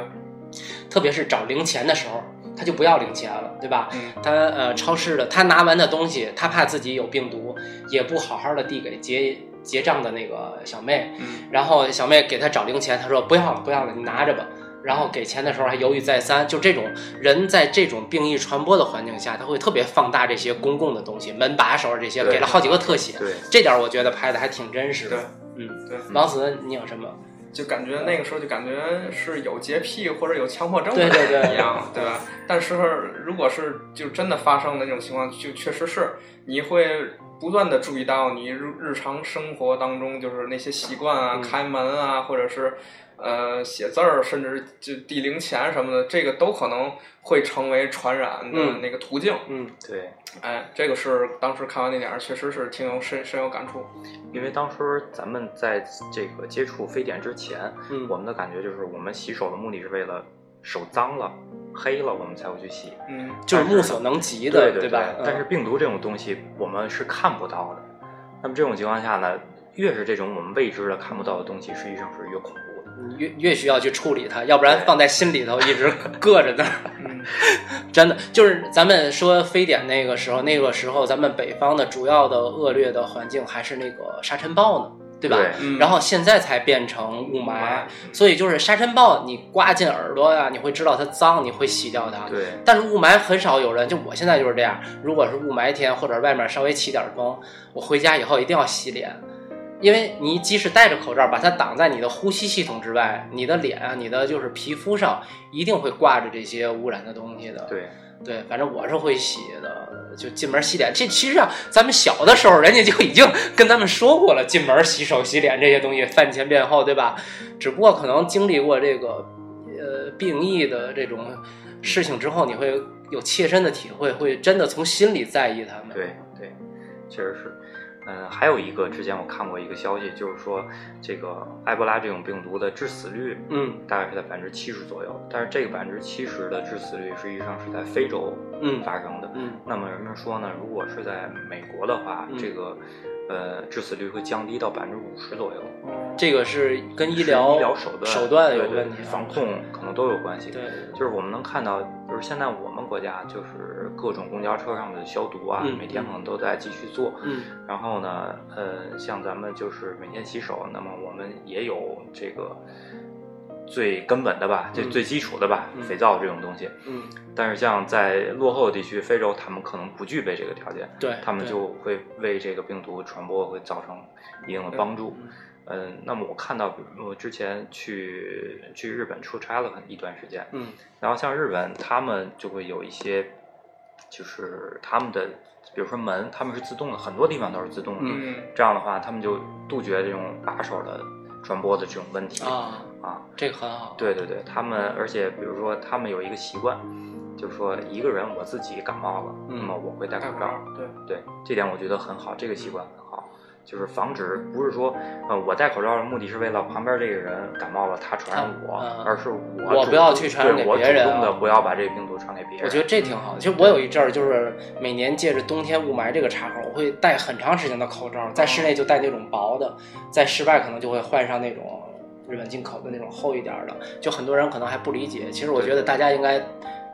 特别是找零钱的时候，他就不要零钱了，对吧？嗯他呃，超市的他拿完的东西，他怕自己有病毒，也不好好的递给结结账的那个小妹，嗯然后小妹给他找零钱，他说不要了，不要了，你拿着吧。然后给钱的时候还犹豫再三，就这种人在这种病疫传播的环境下，他会特别放大这些公共的东西，门把手这些，给了好几个特写，对，这点我觉得拍的还挺真实对的。嗯，对，王子，你有什么？就感觉那个时候就感觉是有洁癖或者有强迫症的对对对人一样，对吧？但是如果是就真的发生的那种情况，就确实是你会不断的注意到你日日常生活当中就是那些习惯啊，嗯开门啊，或者是呃写字儿，甚至就递零钱什么的，这个都可能会成为传染的嗯那个途径。嗯对，哎，这个是当时看完那点儿，确实是挺有深深有感触。因为当时咱们在这个接触非典之前，嗯我们的感觉就是我们洗手的目的是为了手脏了、黑了，我们才会去洗。嗯，就是目所能及的，对对吧？嗯但是病毒这种东西我们是看不到的。那么这种情况下呢，越是这种我们未知的看不到的东西，实际上是越恐。你越越需要去处理它，要不然放在心里头一直搁着那儿。嗯 真的就是咱们说非典那个时候，那个时候咱们北方的主要的恶劣的环境还是那个沙尘暴呢，对吧？对嗯然后现在才变成雾霾雾霾，所以就是沙尘暴，你刮进耳朵呀、你会知道它脏，你会洗掉它。对但是雾霾很少有人，就我现在就是这样。如果是雾霾天或者外面稍微起点风，我回家以后一定要洗脸，因为你即使戴着口罩，把它挡在你的呼吸系统之外，你的脸啊，你的就是皮肤上一定会挂着这些污染的东西的。对对，反正我是会洗的，就进门洗脸。这其实啊，咱们小的时候，人家就已经跟咱们说过了，进门洗手、洗脸这些东西，饭前便后，对吧？只不过可能经历过这个呃病疫的这种事情之后，你会有切身的体会，会真的从心里在意他们。对对，确实是。嗯，还有一个之前我看过一个消息，就是说这个埃博拉这种病毒的致死率，嗯大概是在百分之七十左右。但是这个百分之七十的致死率实际上是在非洲嗯发生的。嗯那么人们说呢，如果是在美国的话，嗯这个呃致死率会降低到百分之五十左右。这个是跟医疗医疗手段手段有问题啊，防控可能都有关系。对，就是我们能看到，就是现在我们国家就是各种公交车上的消毒啊，嗯每天可能都在继续做。嗯然后呢，呃，像咱们就是每天洗手，那么我们也有这个最根本的吧，最嗯。最基础的吧，嗯。肥皂这种东西。嗯，但是像在落后的地区，非洲，他们可能不具备这个条件，对，他们就会为这个病毒传播会造成一定的帮助。嗯。嗯，那么我看到，比如我之前去去日本出差了很一段时间，嗯。然后像日本，他们就会有一些，就是他们的，比如说门，他们是自动的，很多地方都是自动的。嗯。这样的话，他们就杜绝这种把手的传播的这种问题啊，啊。这个很好。对对对，他们而且比如说他们有一个习惯，就是说一个人我自己感冒了，嗯那么我会戴口罩戴口罩。，对，对，这点我觉得很好，这个习惯很好，就是防止不是说，呃，我戴口罩的目的是为了旁边这个人感冒了他传染我，嗯而是我不要去传染给别人主动的啊不要把这个病毒传给别人。我觉得这挺好的。其实我有一阵儿就是每年借着冬天雾霾这个茬口，我会戴很长时间的口罩，在室内就戴那种薄的，在室外可能就会换上那种日本进口的那种厚一点的。就很多人可能还不理解，其实我觉得大家应该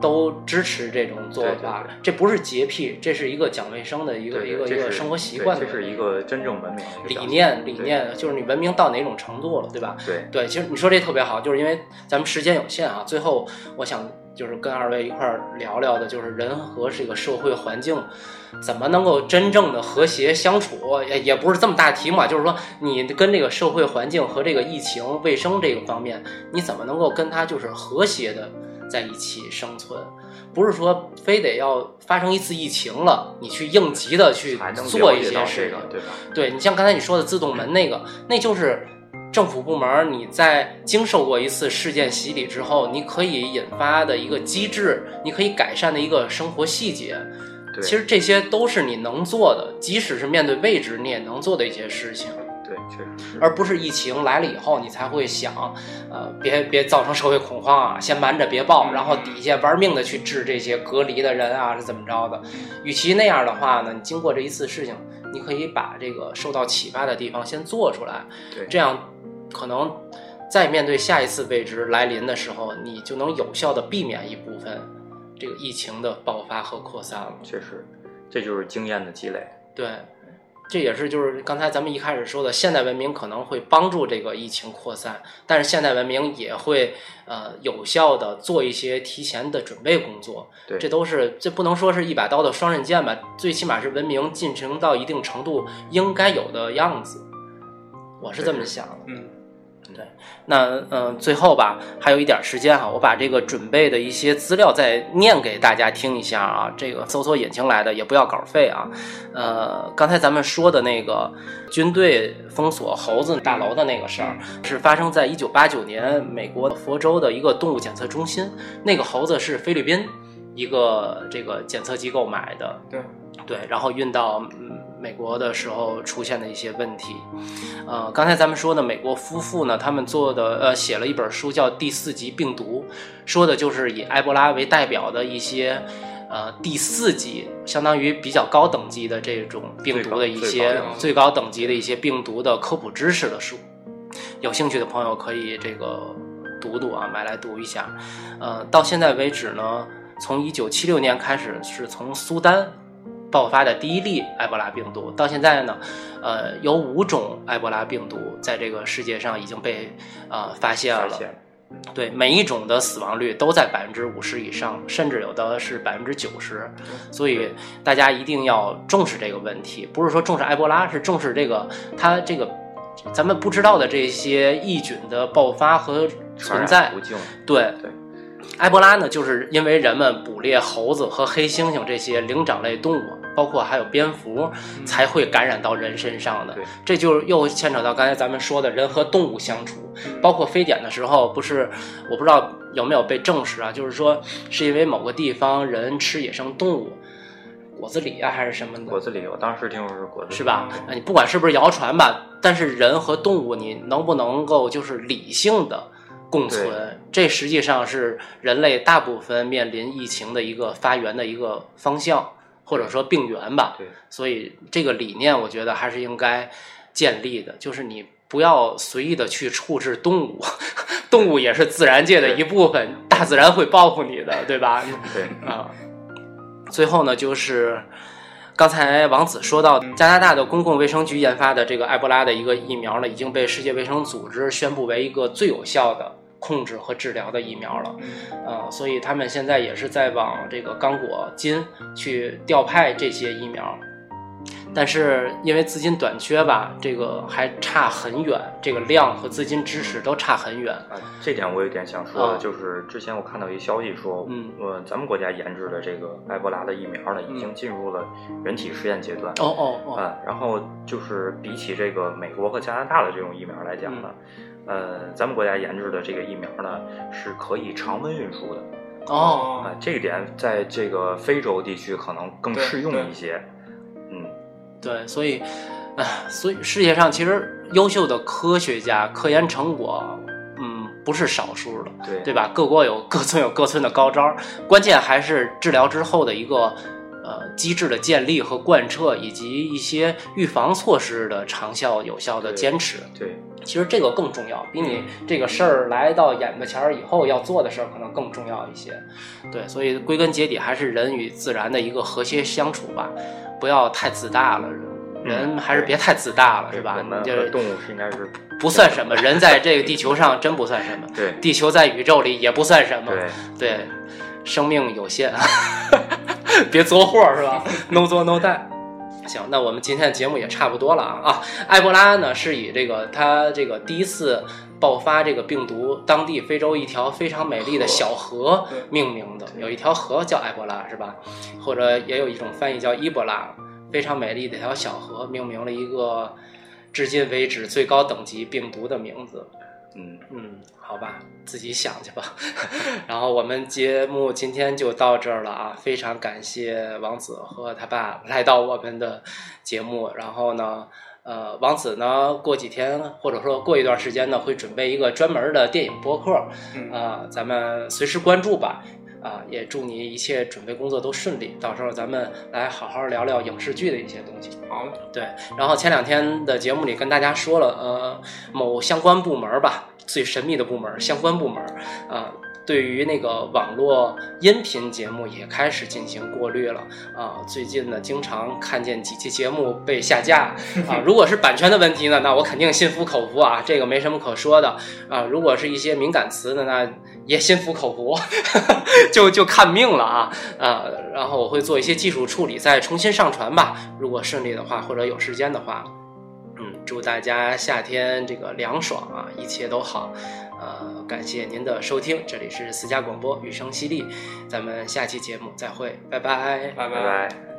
都支持这种做法。这不是洁癖，这是一个讲卫生的一个一个一个生活习惯的这是一个真正文明理念理念，就是你文明到哪种程度了，对吧？对对，其实你说这特别好，就是因为咱们时间有限啊。最后，我想就是跟二位一块儿聊聊的，就是人和这个社会环境怎么能够真正的和谐相处，也也不是这么大题目啊，就是说你跟这个社会环境和这个疫情卫生这个方面，你怎么能够跟它就是和谐的在一起生存？不是说非得要发生一次疫情了，你去应急的去做一些事情这个，。对吧？对你像刚才你说的自动门那个，那就是政府部门你在经受过一次事件洗礼之后，你可以引发的一个机制，你可以改善的一个生活细节。对，其实这些都是你能做的，即使是面对未知，你也能做的一些事情。对，确实是。而不是疫情来了以后，你才会想，呃，别别造成社会恐慌啊，先瞒着别报，然后底下玩命的去治这些隔离的人啊，是怎么着的？与其那样的话呢，你经过这一次事情，你可以把这个受到启发的地方先做出来，对，这样可能在面对下一次未知来临的时候，你就能有效的避免一部分这个疫情的爆发和扩散了。确实，这就是经验的积累。对。这也是就是刚才咱们一开始说的，现代文明可能会帮助这个疫情扩散，但是现代文明也会呃有效的做一些提前的准备工作。对，这都是这不能说是一把刀的双刃剑吧，最起码是文明进程到一定程度应该有的样子。我是这么想的。嗯。对，那嗯，最后吧，还有一点时间哈，我把这个准备的一些资料再念给大家听一下啊。这个搜索引擎来的，也不要稿费啊。呃，刚才咱们说的那个军队封锁猴子大楼的那个事儿，是发生在一九八九年美国佛州的一个动物检测中心。那个猴子是菲律宾一个这个检测机构买的，对对，然后运到。美国的时候出现的一些问题，呃，刚才咱们说的美国夫妇呢，他们做的呃写了一本书叫《第四级病毒》，说的就是以埃博拉为代表的一些呃第四级，相当于比较高等级的这种病毒的一些最高等级的一些病毒的科普知识的书。有兴趣的朋友可以这个读读啊，买来读一下。呃，到现在为止呢，从一九七六年开始，是从苏丹。爆发的第一例埃博拉病毒，到现在呢，呃，有五种埃博拉病毒在这个世界上已经被呃发现了。对，每一种的死亡率都在百分之五十以上，甚至有的是百分之九十。所以大家一定要重视这个问题，不是说重视埃博拉，是重视这个它这个咱们不知道的这些异菌的爆发和存在。对对。埃博拉呢，就是因为人们捕猎猴子和黑猩猩这些灵长类动物，包括还有蝙蝠，才会感染到人身上的。这就又牵扯到刚才咱们说的人和动物相处，包括非典的时候，不是我不知道有没有被证实啊？就是说是因为某个地方人吃野生动物，果子狸啊还是什么的？果子狸，我当时听说是果子狸，是吧？你不管是不是谣传吧，但是人和动物，你能不能够就是理性的？共存，这实际上是人类大部分面临疫情的一个发源的一个方向，或者说病源吧。对，所以这个理念，我觉得还是应该建立的，就是你不要随意的去处置动物，动物也是自然界的一部分，大自然会报复你的，对吧？对啊。最后呢，就是刚才王子说到，加拿大的公共卫生局研发的这个埃博拉的一个疫苗呢，已经被世界卫生组织宣布为一个最有效的。控制和治疗的疫苗了，呃，所以他们现在也是在往这个刚果金去调派这些疫苗，但是因为资金短缺吧，这个还差很远，这个量和资金支持都差很远。啊，这点我有点想说的，就是之前我看到一消息说，嗯，呃，咱们国家研制的这个埃博拉的疫苗呢，已经进入了人体实验阶段。哦哦哦。啊，然后就是比起这个美国和加拿大的这种疫苗来讲呢。呃，咱们国家研制的这个疫苗呢，是可以常温运输的。哦，啊，这一点在这个非洲地区可能更适用一些。嗯，对，所以，啊，所以世界上其实优秀的科学家、科研成果，嗯，不是少数的，对对吧？各国有各村有各村的高招，关键还是治疗之后的一个呃机制的建立和贯彻，以及一些预防措施的长效有效的坚持。对。其实这个更重要，比你这个事儿来到眼巴前儿以后要做的事儿可能更重要一些。对，所以归根结底还是人与自然的一个和谐相处吧，不要太自大了，人还是别太自大了，是吧？就动物是应该是 不算什么，人在这个地球上真不算什么。对，地球在宇宙里也不算什么。对，对，生命有限，别作祸是吧？No 作 No die。行，那我们今天的节目也差不多了啊啊！埃博拉呢是以这个它这个第一次爆发这个病毒，当地非洲一条非常美丽的小河命名的，有一条河叫埃博拉是吧？或者也有一种翻译叫伊博拉，非常美丽的一条小河，命名了一个至今为止最高等级病毒的名字。嗯，嗯，好吧，自己想去吧。然后我们节目今天就到这儿了啊，非常感谢王子和他爸来到我们的节目。然后呢，呃，王子呢，过几天或者说过一段时间呢，会准备一个专门的电影播客，嗯啊、咱们随时关注吧。啊，也祝你一切准备工作都顺利，到时候咱们来好好聊聊影视剧的一些东西。好嘞，对，然后前两天的节目里跟大家说了，呃，某相关部门吧，最神秘的部门儿，相关部门儿啊、对于那个网络音频节目也开始进行过滤了啊、最近呢，经常看见几期节目被下架 啊、如果是版权的问题呢，那我肯定心服口服啊，这个没什么可说的啊、如果是一些敏感词呢，那也心服口服，就就看命了啊啊、然后我会做一些技术处理，再重新上传吧。如果顺利的话，或者有时间的话，嗯，祝大家夏天这个凉爽啊，一切都好。呃，感谢您的收听，这里是私家广播，雨声犀利，咱们下期节目再会，拜拜。拜拜拜。